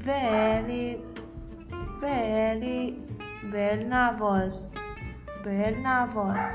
very, very very nervous, very nervous.